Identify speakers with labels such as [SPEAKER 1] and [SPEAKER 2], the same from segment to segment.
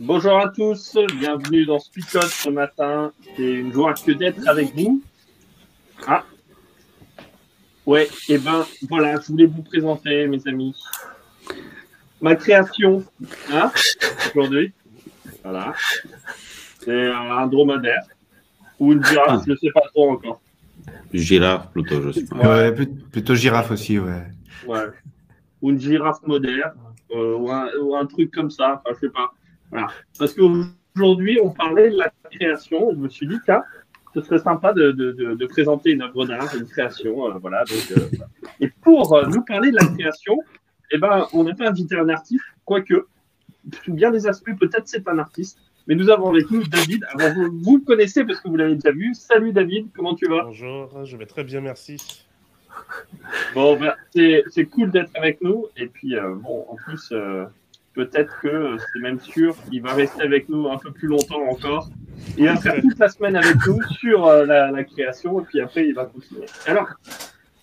[SPEAKER 1] Bonjour à tous, bienvenue dans Speakot ce matin. C'est une joie que d'être avec vous. Ah, ouais, et eh ben voilà, je voulais vous présenter, mes amis, ma création hein, aujourd'hui. Voilà, c'est un dromadaire ou une girafe, je ne sais pas trop encore.
[SPEAKER 2] Girafe plutôt, je sais
[SPEAKER 3] Ouais, plutôt girafe aussi, ouais.
[SPEAKER 1] Ouais, ou une girafe moderne, euh, ou, un, ou, un, truc comme ça, enfin, je sais pas. Voilà. Parce qu'aujourd'hui, on parlait de la création. Je me suis dit, tiens, ce serait sympa de, de, de, présenter une œuvre d'art, une création. Euh, voilà, donc, euh, et pour euh, nous parler de la création, eh ben, on n'a pas invité un artiste, quoique, sous bien des aspects, peut-être c'est un artiste. Mais nous avons avec nous David. Alors, vous, vous, le connaissez parce que vous l'avez déjà vu. Salut David, comment tu vas?
[SPEAKER 4] Bonjour, je vais très bien, merci.
[SPEAKER 1] Bon, ben, c'est cool d'être avec nous. Et puis, bon, en plus, peut-être que c'est même sûr qu'il va rester avec nous un peu plus longtemps encore. Il va faire toute la semaine avec nous sur euh, la, création et puis après il va continuer. Alors,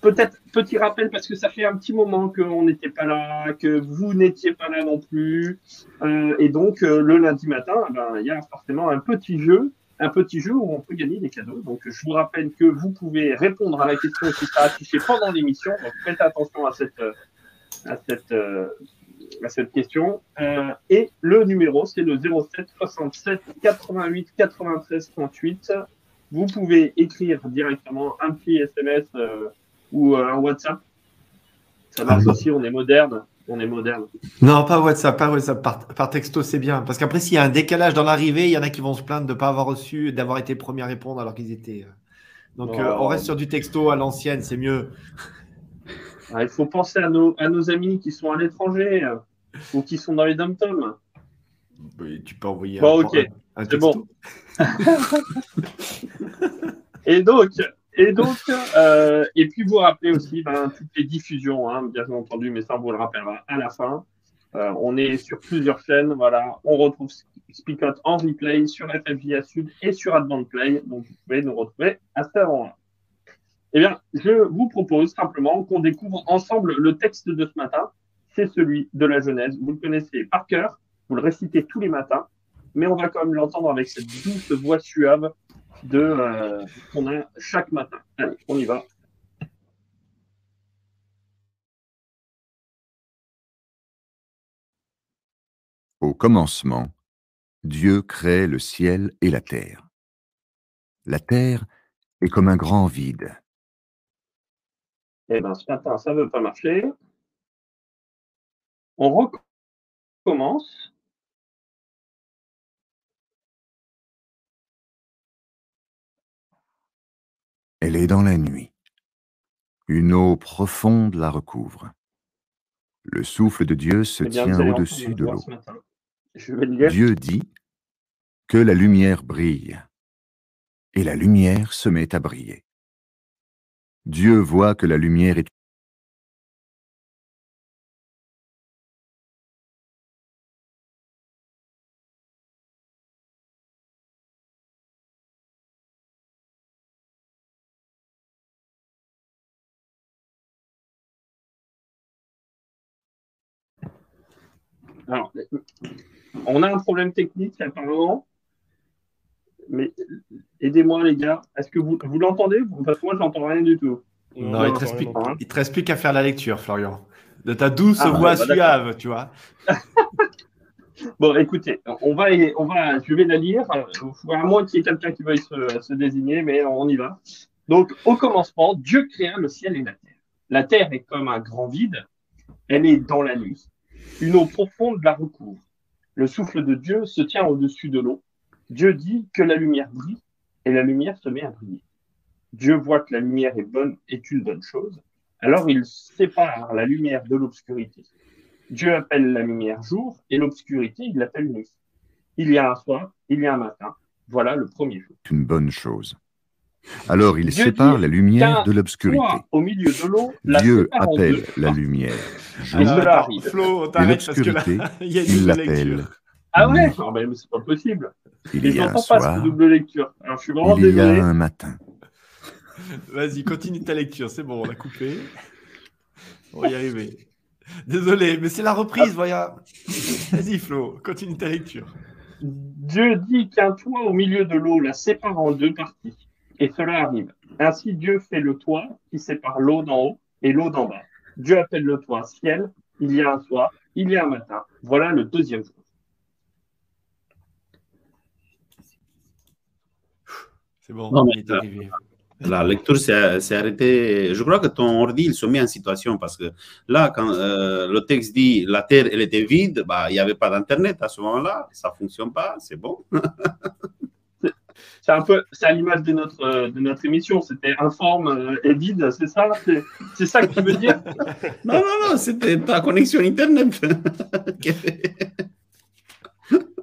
[SPEAKER 1] peut-être petit rappel parce que ça fait un petit moment qu'on n'était pas là, que vous n'étiez pas là non plus. Euh, et donc euh, le lundi matin, eh ben, il y a forcément un petit jeu. Un petit jeu où on peut gagner des cadeaux. Donc, je vous rappelle que vous pouvez répondre à la question qui sera affichée pendant l'émission. Donc, faites attention à cette, à cette, à cette question. Euh, et le numéro, c'est le 07 67 88 93 38. Vous pouvez écrire directement un petit SMS euh, ou euh, un WhatsApp. Ça marche ah, aussi, on est moderne. On est moderne.
[SPEAKER 3] Non, pas WhatsApp, pas WhatsApp. Par, texto, c'est bien. Parce qu'après, s'il y a un décalage dans l'arrivée, il y en a qui vont se plaindre de ne pas avoir reçu, d'avoir été premier à répondre alors qu'ils étaient. Donc, on reste sur du texto à l'ancienne, c'est mieux.
[SPEAKER 1] Ah, il faut penser à nos, à nos amis qui sont à l'étranger ou qui sont dans les dom
[SPEAKER 3] Tu peux envoyer
[SPEAKER 1] bon, un, ok, c'est bon. et donc, et donc, euh, et puis vous rappelez aussi ben, toutes les diffusions, hein, bien entendu, mais ça on vous le rappellera à la fin. Euh, on est sur plusieurs chaînes, voilà. On retrouve Speakot en replay sur FFJA Sud et sur Advent Play, donc vous pouvez nous retrouver à ce moment-là. Eh bien, je vous propose simplement qu'on découvre ensemble le texte de ce matin c'est celui de la Genèse. Vous le connaissez par cœur, vous le récitez tous les matins, mais on va quand même l'entendre avec cette douce voix suave de euh, qu'on a chaque matin. Allez, on y va.
[SPEAKER 5] Au commencement, Dieu crée le ciel et la terre. La terre est comme un grand vide.
[SPEAKER 1] Eh bien, ce matin, ça ne veut pas marcher. On recommence.
[SPEAKER 5] Elle est dans la nuit. Une eau profonde la recouvre. Le souffle de Dieu se eh tient au-dessus de l'eau. Dieu dit que la lumière brille, et la lumière se met à briller. Dieu voit que la lumière est
[SPEAKER 1] Alors, on a un problème technique apparemment. Mais aidez-moi les gars. Est-ce que vous, vous l'entendez? Parce que moi, je n'entends rien du tout.
[SPEAKER 3] Non, il, ne te reste plus qu'à faire la lecture, Florian. De ta douce ah, voix bah, suave, tu vois.
[SPEAKER 1] bon, écoutez, on va, on va, je vais la lire. À moins qu'il y ait quelqu'un qui veuille se, se désigner, mais on y va. Donc, au commencement, Dieu créa le ciel et la terre. La terre est comme un grand vide. Elle est dans la nuit. Une eau profonde la recouvre. Le souffle de Dieu se tient au-dessus de l'eau. Dieu dit que la lumière brille et la lumière se met à briller. Dieu voit que la lumière est bonne, est une bonne chose. Alors il sépare la lumière de l'obscurité. Dieu appelle la lumière jour et l'obscurité, il l'appelle nuit. Il y a un soir, il y a un matin. Voilà le premier jour.
[SPEAKER 5] Une bonne chose. Alors il sépare la lumière de l'obscurité.
[SPEAKER 1] Au milieu de l'eau,
[SPEAKER 5] Dieu appelle la lumière jour et l'obscurité, il l'appelle
[SPEAKER 1] Ah ouais, non, mais c'est pas possible.
[SPEAKER 5] Il y a un soir,
[SPEAKER 1] pas double lecture. Alors, je suis vraiment
[SPEAKER 5] il y a un matin.
[SPEAKER 3] Vas-y, continue ta lecture, c'est bon, on a coupé. On va y arriver. Désolé, mais c'est la reprise, voilà. Vas-y, Flo, continue ta lecture.
[SPEAKER 1] Dieu dit qu'un toit au milieu de l'eau la sépare en deux parties. Et cela arrive. Ainsi, Dieu fait le toit qui sépare l'eau d'en haut et l'eau d'en bas. Dieu appelle le toit ciel. Il y a un soir, il y a un matin. Voilà le deuxième jour.
[SPEAKER 3] C'est bon, on est
[SPEAKER 2] arrivé. La lecture s'est arrêtée. Je crois que ton ordi, il se met en situation parce que là, quand euh, le texte dit la Terre, elle était vide, bah, il n'y avait pas d'Internet à ce moment-là, ça ne fonctionne pas, c'est bon.
[SPEAKER 1] c'est un peu, c'est à l'image de notre, de notre émission, c'était informe euh, et vide, c'est ça? C'est ça que tu veux dire?
[SPEAKER 2] Non, non, non, c'était ta connexion Internet.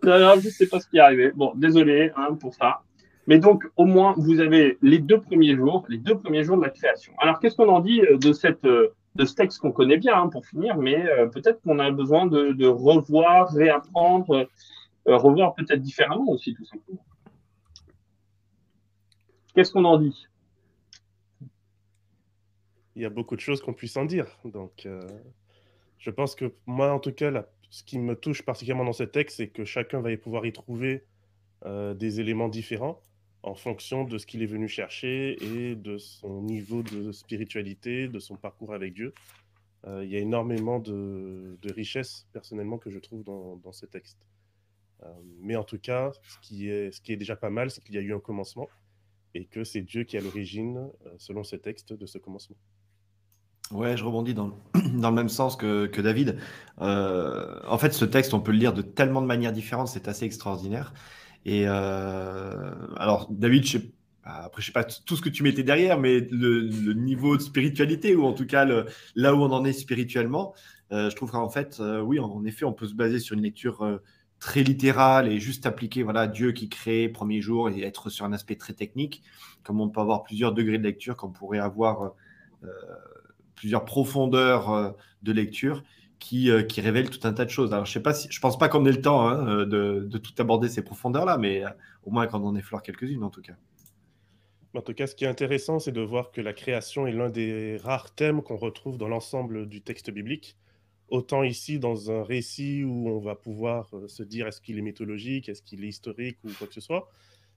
[SPEAKER 1] non, non, je ne sais pas ce qui est arrivé. Bon, désolé hein, pour ça. Mais donc, au moins, vous avez les deux premiers jours, les deux premiers jours de la création. Alors, qu'est-ce qu'on en dit euh, de, cette, euh, de ce texte qu'on connaît bien, hein, pour finir, mais euh, peut-être qu'on a besoin de, revoir, réapprendre, revoir peut-être différemment aussi, tout simplement. Qu'est-ce qu'on en dit?
[SPEAKER 4] Il y a beaucoup de choses qu'on puisse en dire. Donc, je pense que moi, en tout cas, ce qui me touche particulièrement dans ce texte, c'est que chacun va y pouvoir y trouver des éléments différents en fonction de ce qu'il est venu chercher et de son niveau de spiritualité, de son parcours avec Dieu. Euh, il y a énormément de, de richesses, personnellement, que je trouve dans, dans ce texte. Euh, mais en tout cas, ce qui est déjà pas mal, c'est qu'il y a eu un commencement et que c'est Dieu qui est à l'origine, euh, selon ce texte, de ce commencement.
[SPEAKER 3] Ouais, je rebondis dans, dans le même sens que, que David. en fait, ce texte, on peut le lire de tellement de manières différentes, c'est assez extraordinaire. Et euh, alors, David, sais, après, je sais pas tout ce que tu mettais derrière, mais le, niveau de spiritualité, ou en tout cas là où on en est spirituellement, euh, je trouve qu'en fait, euh, oui, en, effet, on peut se baser sur une lecture très littérale et juste appliquer voilà, Dieu qui crée premier jour et être sur un aspect très technique, comme on peut avoir plusieurs degrés de lecture, comme on pourrait avoir plusieurs profondeurs de lecture qui, euh, qui révèle tout un tas de choses. Alors, je sais pas pense pas qu'on ait le temps hein, euh, de, de, tout aborder ces profondeurs-là, mais euh, au moins qu'on en effleure quelques-unes en tout cas.
[SPEAKER 4] En tout cas, ce qui est intéressant, c'est de voir que la création est l'un des rares thèmes qu'on retrouve dans l'ensemble du texte biblique. Autant ici, dans un récit où on va pouvoir se dire est-ce qu'il est mythologique, est-ce qu'il est historique ou quoi que ce soit,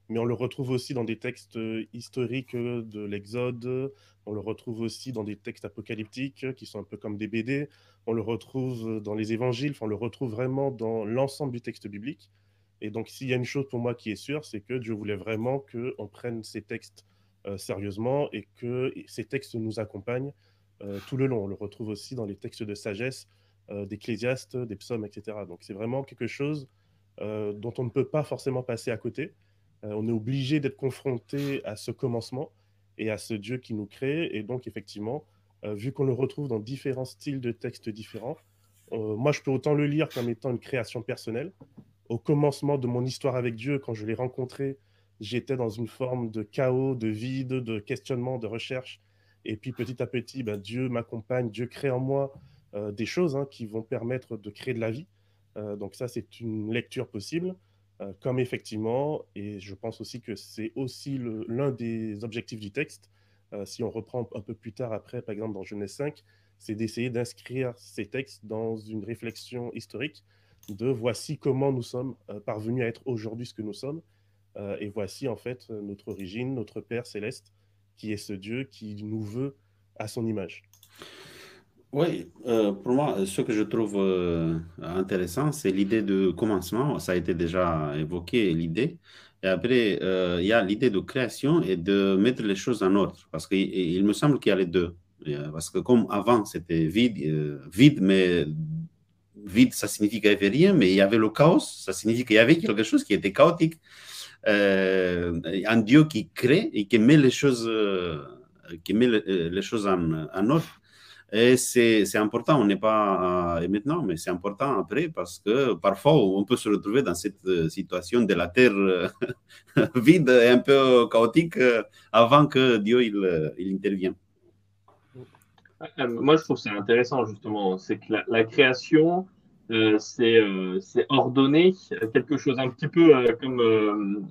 [SPEAKER 4] mais on le retrouve aussi dans des textes historiques de l'Exode, on le retrouve aussi dans des textes apocalyptiques qui sont un peu comme des BD, on le retrouve dans les évangiles, on le retrouve vraiment dans l'ensemble du texte biblique. Et donc, s'il y a une chose pour moi qui est sûre, c'est que Dieu voulait vraiment qu'on prenne ces textes euh, sérieusement et que ces textes nous accompagnent euh, tout le long. On le retrouve aussi dans les textes de sagesse euh, d'Ecclésiaste, des psaumes, etc. Donc, c'est vraiment quelque chose dont on ne peut pas forcément passer à côté. on est obligé d'être confronté à ce commencement et à ce Dieu qui nous crée. Et donc, effectivement, euh, vu qu'on le retrouve dans différents styles de textes différents. Euh, moi, je peux autant le lire comme étant une création personnelle. Au commencement de mon histoire avec Dieu, quand je l'ai rencontré, j'étais dans une forme de chaos, de vide, de questionnement, de recherche. Et puis petit à petit, ben, Dieu m'accompagne, Dieu crée en moi euh, des choses hein, qui vont permettre de créer de la vie. donc ça, c'est une lecture possible. comme effectivement, et je pense aussi que c'est aussi l'un des objectifs du texte, euh, si on reprend un peu plus tard après, par exemple dans Genèse 5, c'est d'essayer d'inscrire ces textes dans une réflexion historique de voici comment nous sommes euh, parvenus à être aujourd'hui ce que nous sommes. Euh, et voici en fait notre origine, notre Père céleste, qui est ce Dieu qui nous veut à son image.
[SPEAKER 2] Oui, pour moi, ce que je trouve intéressant, c'est l'idée de commencement. Ça a été déjà évoqué, l'idée. Et après, euh, il y a l'idée de création et de mettre les choses en ordre. Parce qu'il il me semble qu'il y a les deux. Parce que comme avant, c'était vide, euh, vide, mais vide, ça signifie qu'il n'y avait rien, mais il y avait le chaos, ça signifie qu'il y avait quelque chose qui était chaotique. un Dieu qui crée et qui met les choses, qui met les choses en ordre. Et c'est important, on n'est pas maintenant, mais c'est important après parce que parfois on peut se retrouver dans cette euh, situation de la terre euh, vide et un peu chaotique euh, avant que Dieu il, intervienne.
[SPEAKER 1] Moi, je trouve ça intéressant justement, c'est que la, création, c'est ordonné, quelque chose un petit peu comme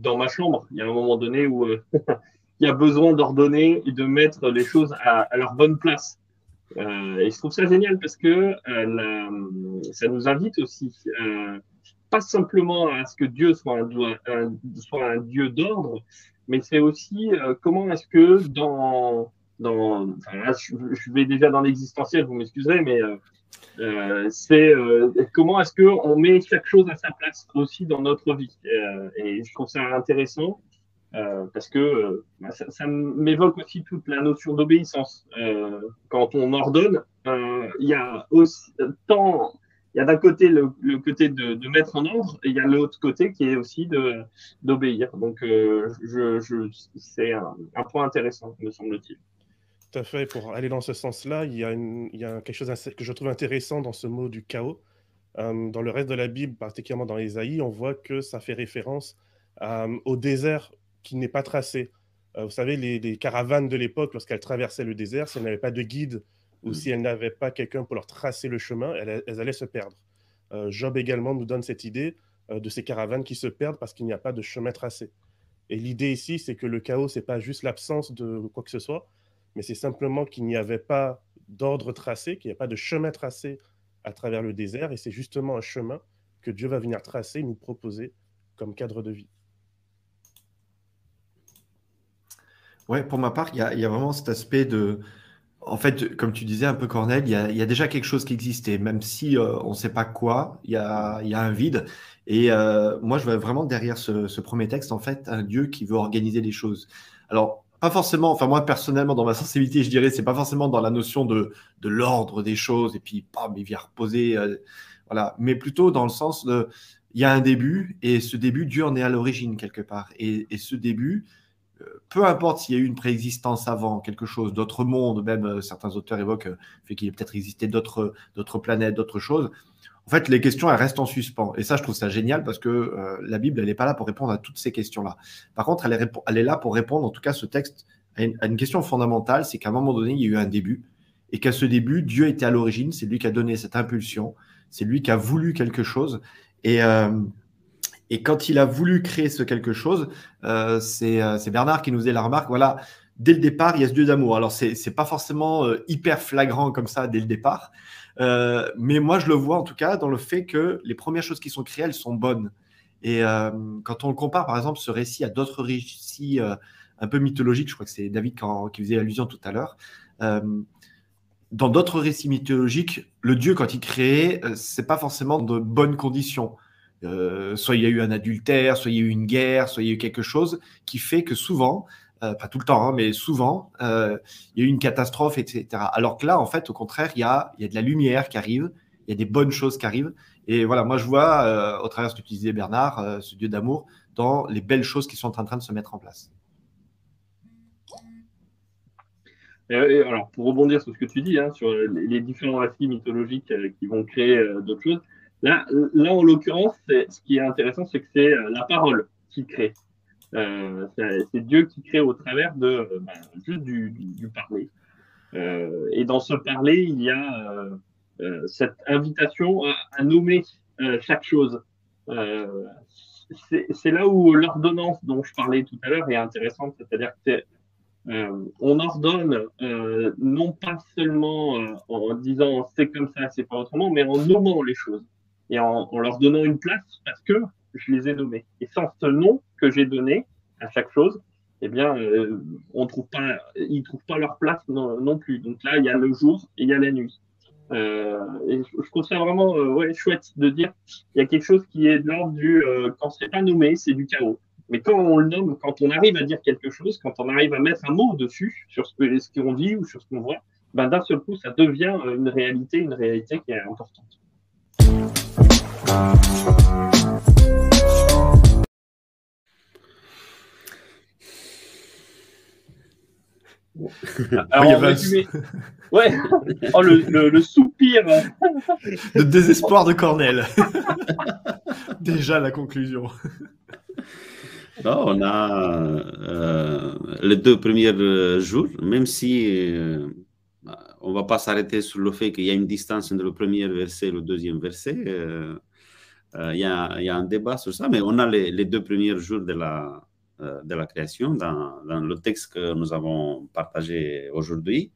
[SPEAKER 1] dans ma chambre. Il y a un moment donné où il y a besoin d'ordonner et de mettre les choses à leur bonne place. Euh, et je trouve ça génial parce que euh, ça nous invite aussi, euh, pas simplement à ce que Dieu soit un, Dieu d'ordre, mais c'est aussi comment est-ce que dans, dans je, vais déjà dans l'existentiel, vous m'excuserez, mais c'est comment est-ce que on met chaque chose à sa place aussi dans notre vie. et je trouve ça intéressant euh, parce que euh, bah, ça, m'évoque aussi toute la notion d'obéissance. Euh, quand on ordonne, il y a aussi tant, il y a d'un côté le, côté de, mettre en ordre, et il y a l'autre côté qui est aussi d'obéir. Donc, c'est un, point intéressant, me semble-t-il.
[SPEAKER 4] Tout à fait. Pour aller dans ce sens-là, il y a, y a quelque chose que je trouve intéressant dans ce mot du chaos. dans le reste de la Bible, particulièrement dans Ésaïe, on voit que ça fait référence au désert qui n'est pas tracé. Euh, vous savez, les, caravanes de l'époque, lorsqu'elles traversaient le désert, si elles n'avaient pas de guide ou mm. si elles n'avaient pas quelqu'un pour leur tracer le chemin, elles, allaient se perdre. Euh, Job également nous donne cette idée euh, de ces caravanes qui se perdent parce qu'il n'y a pas de chemin tracé. Et l'idée ici, c'est que le chaos, c'est pas juste l'absence de quoi que ce soit, mais c'est simplement qu'il n'y avait pas d'ordre tracé, qu'il n'y a pas de chemin tracé à travers le désert, et c'est justement un chemin que Dieu va venir tracer, nous proposer comme cadre de vie.
[SPEAKER 3] Ouais, pour ma part, il y a, vraiment cet aspect de. En fait, comme tu disais un peu, Cornel, il y a, déjà quelque chose qui existait, même si euh, on ne sait pas quoi, il y a, un vide. Et euh, moi, je vois vraiment derrière ce, premier texte, en fait, un Dieu qui veut organiser les choses. Alors, pas forcément, enfin, moi, personnellement, dans ma sensibilité, je dirais, c'est pas forcément dans la notion de, l'ordre des choses, et puis, bam, il vient reposer. Euh, voilà, mais plutôt dans le sens de. Il y a un début, et ce début, Dieu en est à l'origine quelque part. Et, et ce début, peu importe s'il y a eu une préexistence avant, quelque chose, d'autres mondes, même euh, certains auteurs évoquent euh, fait qu'il ait peut-être existé d'autres, d'autres planètes, d'autres choses. En fait, les questions, elles restent en suspens. Et ça, je trouve ça génial parce que euh, la Bible, elle n'est pas là pour répondre à toutes ces questions-là. Par contre, elle est, là pour répondre, en tout cas, ce texte, à une, question fondamentale, c'est qu'à un moment donné, il y a eu un début. Et qu'à ce début, Dieu était à l'origine, c'est lui qui a donné cette impulsion, c'est lui qui a voulu quelque chose. Et, et quand il a voulu créer ce quelque chose, euh, euh, c'est Bernard qui nous faisait la remarque. Voilà, dès le départ, il y a ce Dieu d'amour. Alors, c'est n'est pas forcément euh, hyper flagrant comme ça dès le départ. mais moi, je le vois en tout cas dans le fait que les premières choses qui sont créées, elles sont bonnes. Et quand on compare, par exemple, ce récit à d'autres récits un peu mythologiques, je crois que c'est David qui faisait allusion tout à l'heure. dans d'autres récits mythologiques, le Dieu, quand il crée, c'est pas forcément de bonnes conditions. Euh, soit il y a eu un adultère, soit il y a eu une guerre, soit il y a eu quelque chose qui fait que souvent, euh, pas tout le temps, hein, mais souvent, euh, il y a eu une catastrophe, etc. Alors que là, en fait, au contraire, il y a, il y a de la lumière qui arrive, il y a des bonnes choses qui arrivent. Et voilà, moi, je vois, au travers de ce que tu disais, Bernard, ce Dieu d'amour, dans les belles choses qui sont en train de se mettre en place.
[SPEAKER 1] alors, pour rebondir sur ce que tu dis, hein, sur les différents récits mythologiques qui vont créer d'autres choses, Là, là en l'occurrence, ce qui est intéressant, c'est que c'est euh, la parole qui crée. Euh, c'est Dieu qui crée au travers de euh, ben, juste du, parler. Et dans ce parler, il y a cette invitation à, à nommer chaque chose. c'est là où l'ordonnance dont je parlais tout à l'heure est intéressante, c'est-à-dire que on ordonne non pas seulement en disant c'est comme ça, c'est pas autrement, mais en nommant les choses et en, leur donnant une place parce que je les ai nommés. Et sans ce nom que j'ai donné à chaque chose, eh bien, euh, on trouve pas, ils trouvent pas leur place non, plus. Donc là, il y a le jour et il y a la nuit. Euh, et je trouve ça vraiment euh, ouais, chouette de dire il y a quelque chose qui est de l'ordre du euh, quand c'est pas nommé, c'est du chaos. Mais quand on le nomme, quand on arrive à dire quelque chose, quand on arrive à mettre un mot dessus sur ce qu'on ce qu'on dit ou sur ce qu'on voit, ben d'un seul coup, ça devient une réalité, une réalité qui est importante. Alors. Ouais, oh, le, soupir
[SPEAKER 3] Le désespoir de Cornell. Déjà la conclusion.
[SPEAKER 2] On a euh, les deux premiers euh, jours, même si euh, on ne va pas s'arrêter sur le fait qu'il y a une distance entre le premier verset et le deuxième verset il y, a, un débat sur ça, mais on a les, deux premiers jours de la, la création dans, le texte que nous avons partagé aujourd'hui.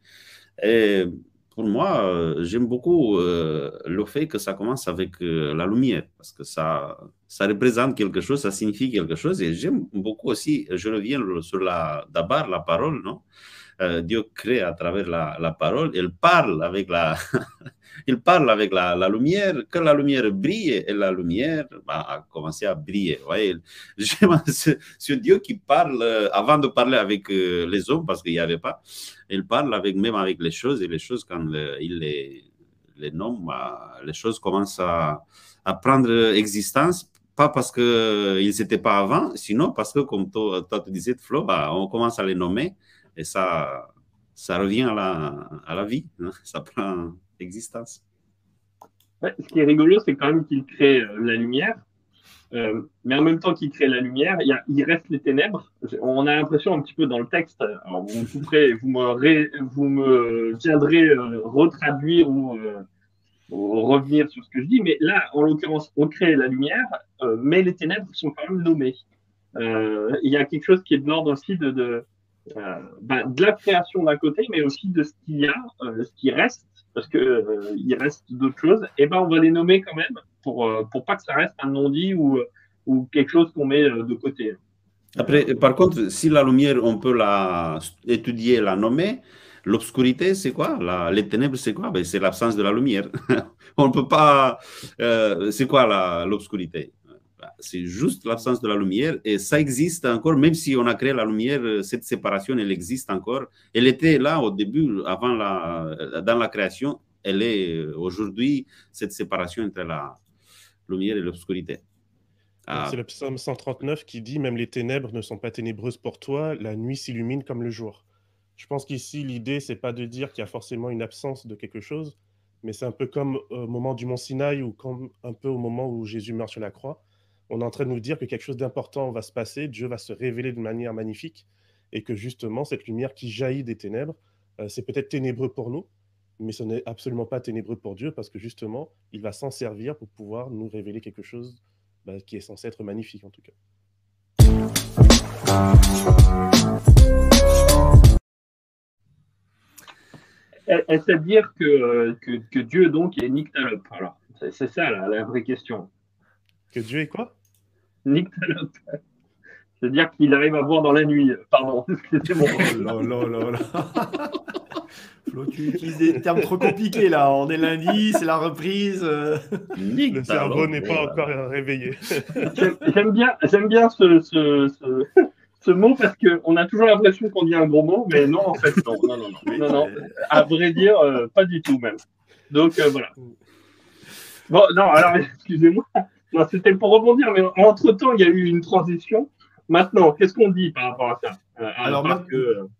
[SPEAKER 2] Et pour moi, euh, j'aime beaucoup euh, le fait que ça commence avec euh, la lumière, parce que ça, ça représente quelque chose, ça signifie quelque chose. Et j'aime beaucoup aussi, je reviens sur la, d'abord la parole, non? Dieu crée à travers la, parole, il parle avec la, il parle avec la, lumière, que la lumière brille et la lumière a commencé à briller. Voyez, c'est Dieu qui parle avant de parler avec les hommes, parce qu'il n'y avait pas il parle avec, même avec les choses, et les choses, quand il les, les nomme, bah, les choses commencent à, prendre existence, pas parce qu'ils n'étaient pas avant, sinon parce que, comme toi, toi tu disais, Flo, bah, on commence à les nommer, et ça, ça revient à la, à la vie, hein, ça prend existence.
[SPEAKER 1] ce qui est rigolo, c'est quand même qu'il crée euh, la lumière, euh, mais en même temps qu'il crée la lumière, il, reste les ténèbres. On a l'impression un petit peu dans le texte, alors vous, me, me viendrez euh, retraduire euh, ou, revenir sur ce que je dis, mais là, en l'occurrence, on crée la lumière, mais les ténèbres sont quand même nommées. il y a quelque chose qui est de l'ordre aussi de, ben, de la création d'un côté, mais aussi de ce qu'il y a, ce qui reste, parce que il reste d'autres choses, et ben on va les nommer quand même pour, euh, pour pas que ça reste un non-dit ou, ou quelque chose qu'on met euh, de côté.
[SPEAKER 2] Après, par contre, si la lumière, on peut la étudier, la nommer, l'obscurité, c'est quoi? La, Les ténèbres, c'est quoi? Ben, C'est l'absence de la lumière. on ne peut pas... Euh, c'est quoi l'obscurité? C'est juste l'absence de la lumière et ça existe encore, même si on a créé la lumière, cette séparation, elle existe encore. Elle était là au début, avant la, dans la création, elle est aujourd'hui, cette séparation entre la, lumière et l'obscurité.
[SPEAKER 4] Ah. C'est le psaume 139 qui dit Même les ténèbres ne sont pas ténébreuses pour toi, la nuit s'illumine comme le jour. Je pense qu'ici, l'idée, c'est pas de dire qu'il y a forcément une absence de quelque chose, mais c'est un peu comme au moment du Mont Sinaï ou comme un peu au moment où Jésus meurt sur la croix. On est en train de nous dire que quelque chose d'important va se passer, Dieu va se révéler de manière magnifique, et que justement, cette lumière qui jaillit des ténèbres, euh, c'est peut-être ténébreux pour nous, mais ce n'est absolument pas ténébreux pour Dieu parce que justement, il va s'en servir pour pouvoir nous révéler quelque chose bah, qui est censé être magnifique en tout cas.
[SPEAKER 1] Est-ce à dire que, que, que, Dieu donc est nyctalope Alors, c'est ça la, vraie question.
[SPEAKER 4] Que Dieu est quoi?
[SPEAKER 1] Nyctalope. C'est-à-dire qu'il arrive à voir dans la nuit. Pardon,
[SPEAKER 3] c'était bon. Oh là là là Flo, tu utilises des termes trop compliqués là. On est lundi, c'est la reprise. Euh.
[SPEAKER 4] Le cerveau n'est pas encore réveillé.
[SPEAKER 1] J'aime bien, j'aime bien ce, ce, ce, mot parce qu'on a toujours l'impression qu'on dit un gros mot, mais non, en fait, non. Non, non, non. non, À vrai dire, euh, pas du tout même. Donc euh, voilà. Bon, non, alors excusez-moi. C'était pour rebondir, mais entre-temps, il y a eu une transition. Maintenant, qu'est-ce qu'on dit par rapport à ça?
[SPEAKER 3] Euh, alors,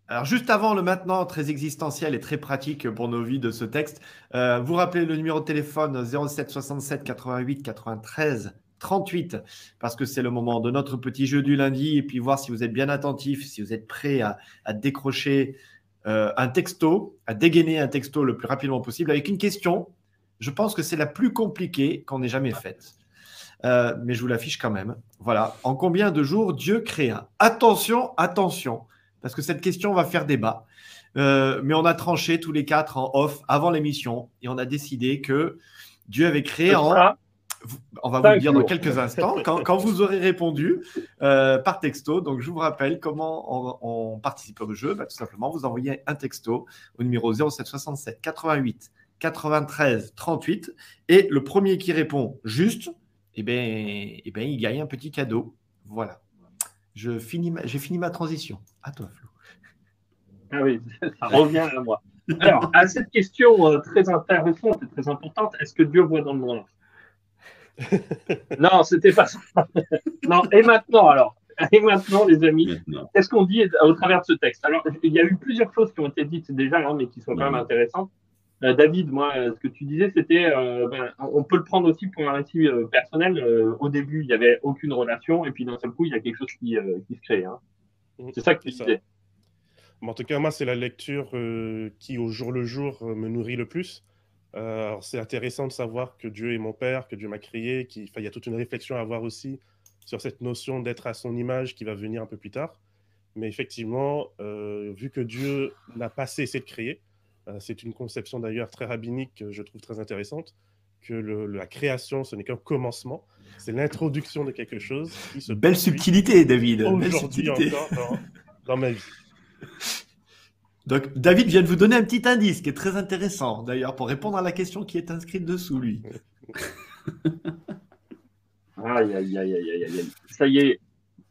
[SPEAKER 3] alors, juste avant le maintenant très existentiel et très pratique pour nos vies de ce texte, euh, vous rappelez le numéro de téléphone 07 67 88 93 38 parce que c'est le moment de notre petit jeu du lundi et puis voir si vous êtes bien attentif, si vous êtes prêt à, décrocher euh, un texto, à dégainer un texto le plus rapidement possible avec une question. Je pense que c'est la plus compliquée qu'on ait jamais faite. Euh, mais je vous l'affiche quand même. Voilà. En combien de jours Dieu créa Attention, attention, parce que cette question va faire débat. Euh, mais on a tranché tous les quatre en off avant l'émission et on a décidé que Dieu avait créé en. On va vous le dire dans quelques instants, quand, vous aurez répondu euh, par texto. Donc, je vous rappelle comment on, participe au jeu. Bah, tout simplement, vous envoyez un texto au numéro 0767 88 93 38. Et le premier qui répond juste, eh bien, eh ben, il gagne un petit cadeau. Voilà. Je finis j'ai fini ma transition. À toi, Flo.
[SPEAKER 1] Ah oui, ça revient à moi. Alors, à cette question euh, très intéressante et très importante, est-ce que Dieu voit dans le noir Non, c'était pas ça. non, et maintenant, alors, Et maintenant, les amis, qu'est-ce qu'on dit au travers de ce texte? Alors, il y a eu plusieurs choses qui ont été dites déjà, hein, mais qui sont quand même intéressantes. Euh, David, moi, ce que tu disais, c'était, euh, ben, on peut le prendre aussi pour un récit euh, personnel. au début, il n'y avait aucune relation, et puis d'un seul coup, il y a quelque chose qui, qui se crée. Hein. Mmh. C'est ça que tu disais.
[SPEAKER 4] En tout cas, moi, c'est la lecture qui, au jour le jour, me nourrit le plus. c'est intéressant de savoir que Dieu est mon Père, que Dieu m'a créé, qu'il y a toute une réflexion à avoir aussi sur cette notion d'être à son image qui va venir un peu plus tard. Mais effectivement, vu que Dieu n'a pas cessé de créer, c'est une conception d'ailleurs très rabbinique que je trouve très intéressante, que la création, ce n'est qu'un commencement, c'est l'introduction de quelque chose
[SPEAKER 3] qui se Belle subtilité, David.
[SPEAKER 4] Aujourd'hui encore dans, dans, ma vie.
[SPEAKER 3] Donc, David vient de vous donner un petit indice qui est très intéressant, d'ailleurs, pour répondre à la question qui est inscrite dessous, lui.
[SPEAKER 1] aïe, aïe, aïe, aïe, aïe, Ça y est,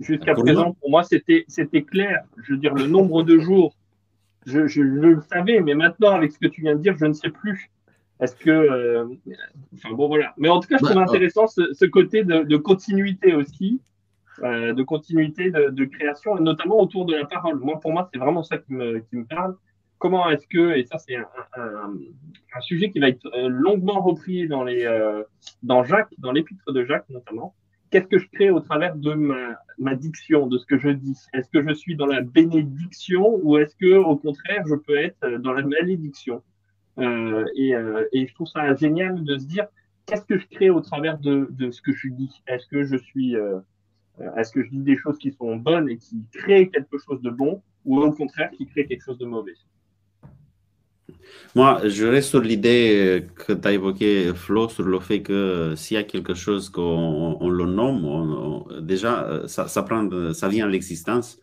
[SPEAKER 1] jusqu'à présent, pour moi, c'était clair. Je veux dire, le nombre de jours je, le savais, mais maintenant, avec ce que tu viens de dire, je ne sais plus. Est-ce que. Euh, enfin, bon, voilà. Mais en tout cas, je trouve bah, intéressant ce, côté de, continuité aussi, euh, de continuité de, création, et notamment autour de la parole. Moi, pour moi, c'est vraiment ça qui me, qui me parle. Comment est-ce que, et ça, c'est un, un, sujet qui va être euh, longuement repris dans, les, dans Jacques, dans l'épître de Jacques notamment, qu'est-ce que je crée au travers de ma, diction, de ce que je dis? Est-ce que je suis dans la bénédiction ou est-ce que au contraire je peux être dans la malédiction? Euh, euh, et, je trouve ça génial de se dire qu'est-ce que je crée au travers de, ce que je dis? Est-ce que je suis euh, est-ce que je dis des choses qui sont bonnes et qui créent quelque chose de bon ou au contraire qui créent quelque chose de mauvais?
[SPEAKER 2] Moi, je reste sur l'idée que tu as évoqué, Flo, sur le fait que s'il y a quelque chose qu'on le nomme, déjà, ça, prend, ça vient à l'existence.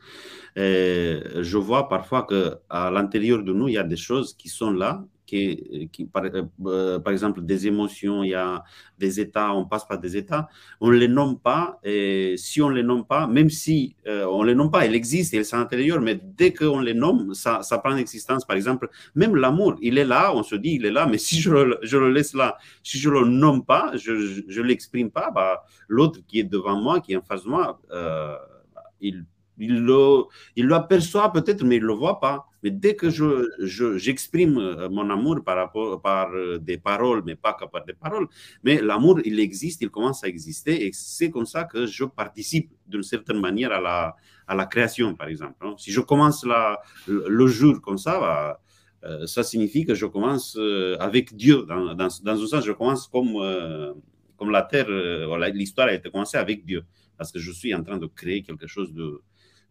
[SPEAKER 2] je vois parfois qu'à l'intérieur de nous, il y a des choses qui sont là, qui, par, euh, par, exemple, des émotions, il y a des états, on passe par des états, on ne les nomme pas, et si on ne les nomme pas, même si euh, on ne les nomme pas, elles existent, elles sont intérieures, mais dès qu'on les nomme, ça, ça prend existence. Par exemple, même l'amour, il est là, on se dit, il est là, mais si je le, laisse là, si je ne le nomme pas, je ne l'exprime pas, bah, l'autre qui est devant moi, qui est en face de moi, euh, il il le, il l'aperçoit peut-être, mais il ne le voit pas. Mais dès que je, j'exprime euh, mon amour par, rapport, par euh, des paroles, mais pas que par des paroles, mais l'amour, il existe, il commence à exister, et c'est comme ça que je participe d'une certaine manière à la, à la création, par exemple. Hein. Si je commence la, le jour comme ça, bah, euh, ça signifie que je commence avec Dieu. Dans, dans, dans un sens, je commence comme, comme la terre, l'histoire a été commencée avec Dieu, parce que je suis en train de créer quelque chose de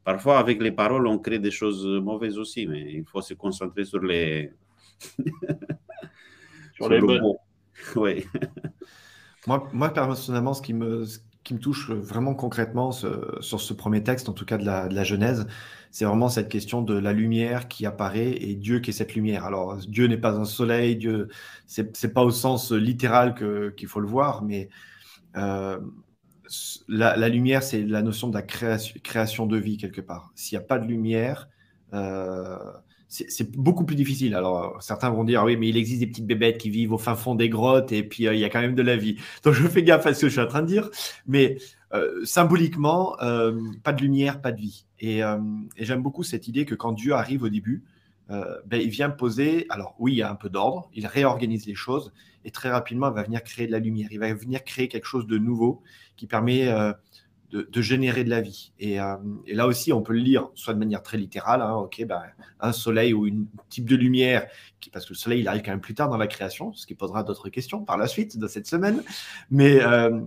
[SPEAKER 2] Parfois, avec les paroles, on crée des choses mauvaises aussi, mais il faut se concentrer sur les.
[SPEAKER 1] sur, les bonnes.
[SPEAKER 2] Oui.
[SPEAKER 3] moi, moi, personnellement, ce qui me, qui me touche vraiment concrètement sur ce premier texte, en tout cas de la, de la Genèse, c'est vraiment cette question de la lumière qui apparaît et Dieu qui est cette lumière. Alors, Dieu n'est pas un soleil, Dieu, c'est pas au sens littéral qu'il faut le voir, mais euh, la, lumière, c'est la notion de la création, de vie quelque part. S'il n'y a pas de lumière, euh, c'est beaucoup plus difficile. Alors, certains vont dire, oui, mais il existe des petites bébêtes qui vivent au fin fond des grottes et puis euh, il y a quand même de la vie. Donc, je fais gaffe à ce que je suis en train de dire. Mais euh, symboliquement, pas de lumière, pas de vie. Et, j'aime beaucoup cette idée que quand Dieu arrive au début, ben, il vient poser, alors oui, il y a un peu d'ordre, il réorganise les choses et très rapidement, il va venir créer de la lumière. Il va venir créer quelque chose de nouveau qui permet euh, de, générer de la vie. Euh, et, là aussi, on peut le lire soit de manière très littérale, hein, ok, ben, un soleil ou un type de lumière, qui, parce que le soleil, il arrive quand même plus tard dans la création, ce qui posera d'autres questions par la suite de cette semaine. Mais euh,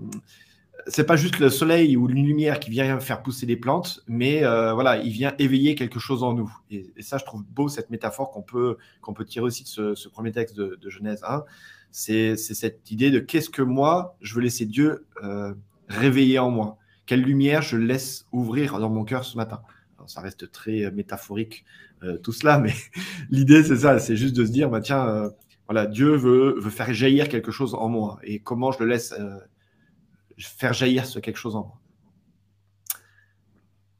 [SPEAKER 3] c'est pas juste le soleil ou une lumière qui vient faire pousser des plantes, mais euh, voilà, il vient éveiller quelque chose en nous. Et, ça, je trouve beau cette métaphore qu'on peut, peut tirer aussi de ce, premier texte de, Genèse 1. C'est cette idée de qu'est-ce que moi, je veux laisser Dieu réveiller en moi Quelle lumière je laisse ouvrir dans mon cœur ce matin Ça reste très euh, métaphorique euh, tout cela, mais l'idée c'est ça, c'est juste de se dire, bah, tiens, euh, voilà, Dieu veut, veut, faire jaillir quelque chose en moi et comment je le laisse faire jaillir ce quelque chose en moi?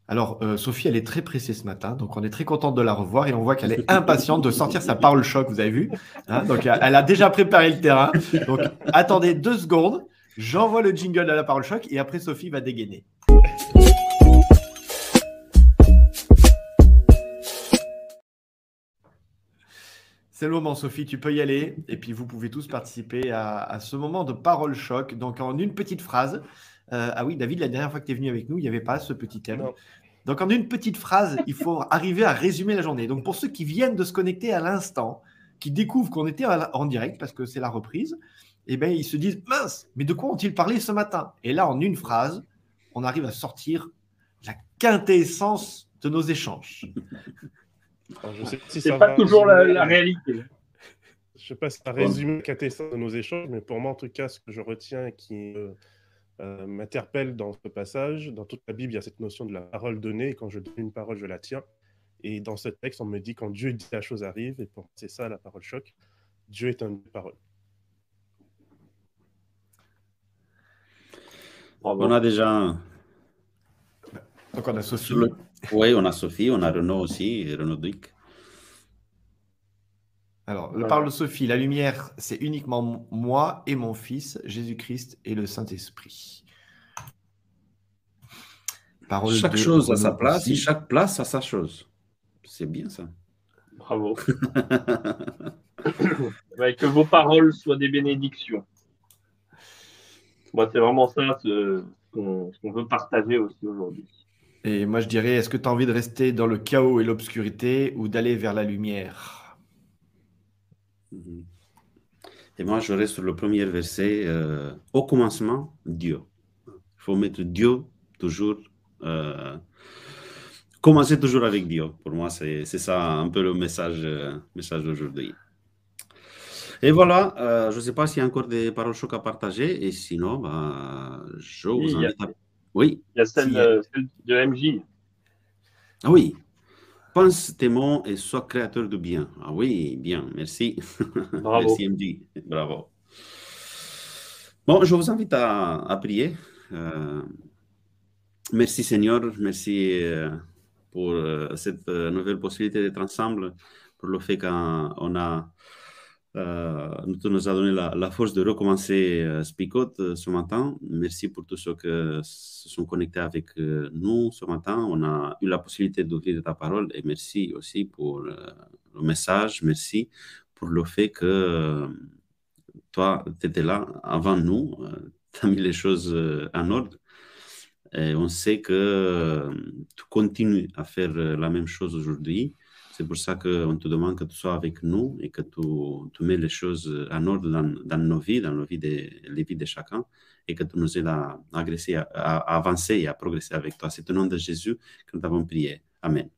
[SPEAKER 3] Alors, Sophie, elle est très pressée ce matin, donc on est très contente de la revoir et on voit qu'elle est impatiente de sortir sa parole choc, vous avez vu hein, Donc, elle a déjà préparé le terrain. Donc, attendez deux secondes. J'envoie le jingle à la parole choc et après Sophie va dégainer. C'est le moment, Sophie, tu peux y aller. Et puis vous pouvez tous participer à, ce moment de parole choc. Donc en une petite phrase. Euh, ah oui, David, la dernière fois que tu es venu avec nous, il n'y avait pas ce petit thème. Donc en une petite phrase, il faut arriver à résumer la journée. Donc pour ceux qui viennent de se connecter à l'instant, qui découvrent qu'on était en direct parce que c'est la reprise, eh bien, ils se disent mince, mais de quoi ont-ils parlé ce matin? Et là, en une phrase, on arrive à sortir la quintessence de nos échanges.
[SPEAKER 1] je sais si c'est pas toujours la, réalité.
[SPEAKER 4] Je ne sais pas si ça résume la quintessence de nos échanges, mais pour moi, en tout cas, ce que je retiens et qui euh, m'interpelle dans ce passage, dans toute la Bible, il y a cette notion de la parole donnée. Et quand je donne une parole, je la tiens. Et dans ce texte, on me dit quand Dieu dit la chose arrive, et c'est ça la parole choc. Dieu est un parole.
[SPEAKER 2] On a déjà.
[SPEAKER 3] Donc on a Sophie.
[SPEAKER 2] Oui, on a Sophie, on a Renaud aussi, Renaud Duc.
[SPEAKER 3] Alors, le parle de Sophie, la lumière, c'est uniquement moi et mon Fils, Jésus-Christ et le Saint-Esprit.
[SPEAKER 2] chaque chose a sa place et chaque place a sa chose. C'est bien ça.
[SPEAKER 1] Bravo. que vos paroles soient des bénédictions. Moi, c'est vraiment ça ce qu'on veut partager aussi aujourd'hui.
[SPEAKER 3] Et moi, je dirais, est-ce que tu as envie de rester dans le chaos et l'obscurité ou d'aller vers la lumière?
[SPEAKER 2] Mhm. Et moi, je reste sur le premier verset. Euh, au commencement, Dieu. Il faut mettre Dieu toujours. Euh, commencer toujours avec Dieu. Pour moi, c'est ça un peu le message, euh, message d'aujourd'hui. Et voilà, euh, je ne sais pas s'il y a encore des paroles chocs à partager. Et sinon, bah, je vous invite à.
[SPEAKER 1] Oui. Il y a celle, de MJ.
[SPEAKER 2] Ah oui. Pense tes mots et sois créateur de bien. Ah oui, bien, merci. Bravo. merci MJ. Bravo. Bon, je vous invite à, prier. Euh, merci Seigneur, merci euh, pour cette nouvelle possibilité d'être ensemble, pour le fait qu'on a nous nous a donné la, force de recommencer euh, Spicot euh, ce matin. Merci pour tous ceux qui se sont connectés avec nous ce matin. On a eu la possibilité d'ouvrir ta parole et merci aussi pour le message. Merci pour le fait que toi, tu étais là avant nous. tu as mis les choses en ordre. Et on sait que tu continues à faire la même chose aujourd'hui. C'est pour ça qu'on te demande que tu sois avec nous et que tu, mets les choses en ordre dans, nos vies, dans les vies de chacun, et que tu nous aides à, à, avancer et à progresser avec toi. C'est au nom de Jésus que nous avons prié. Amen.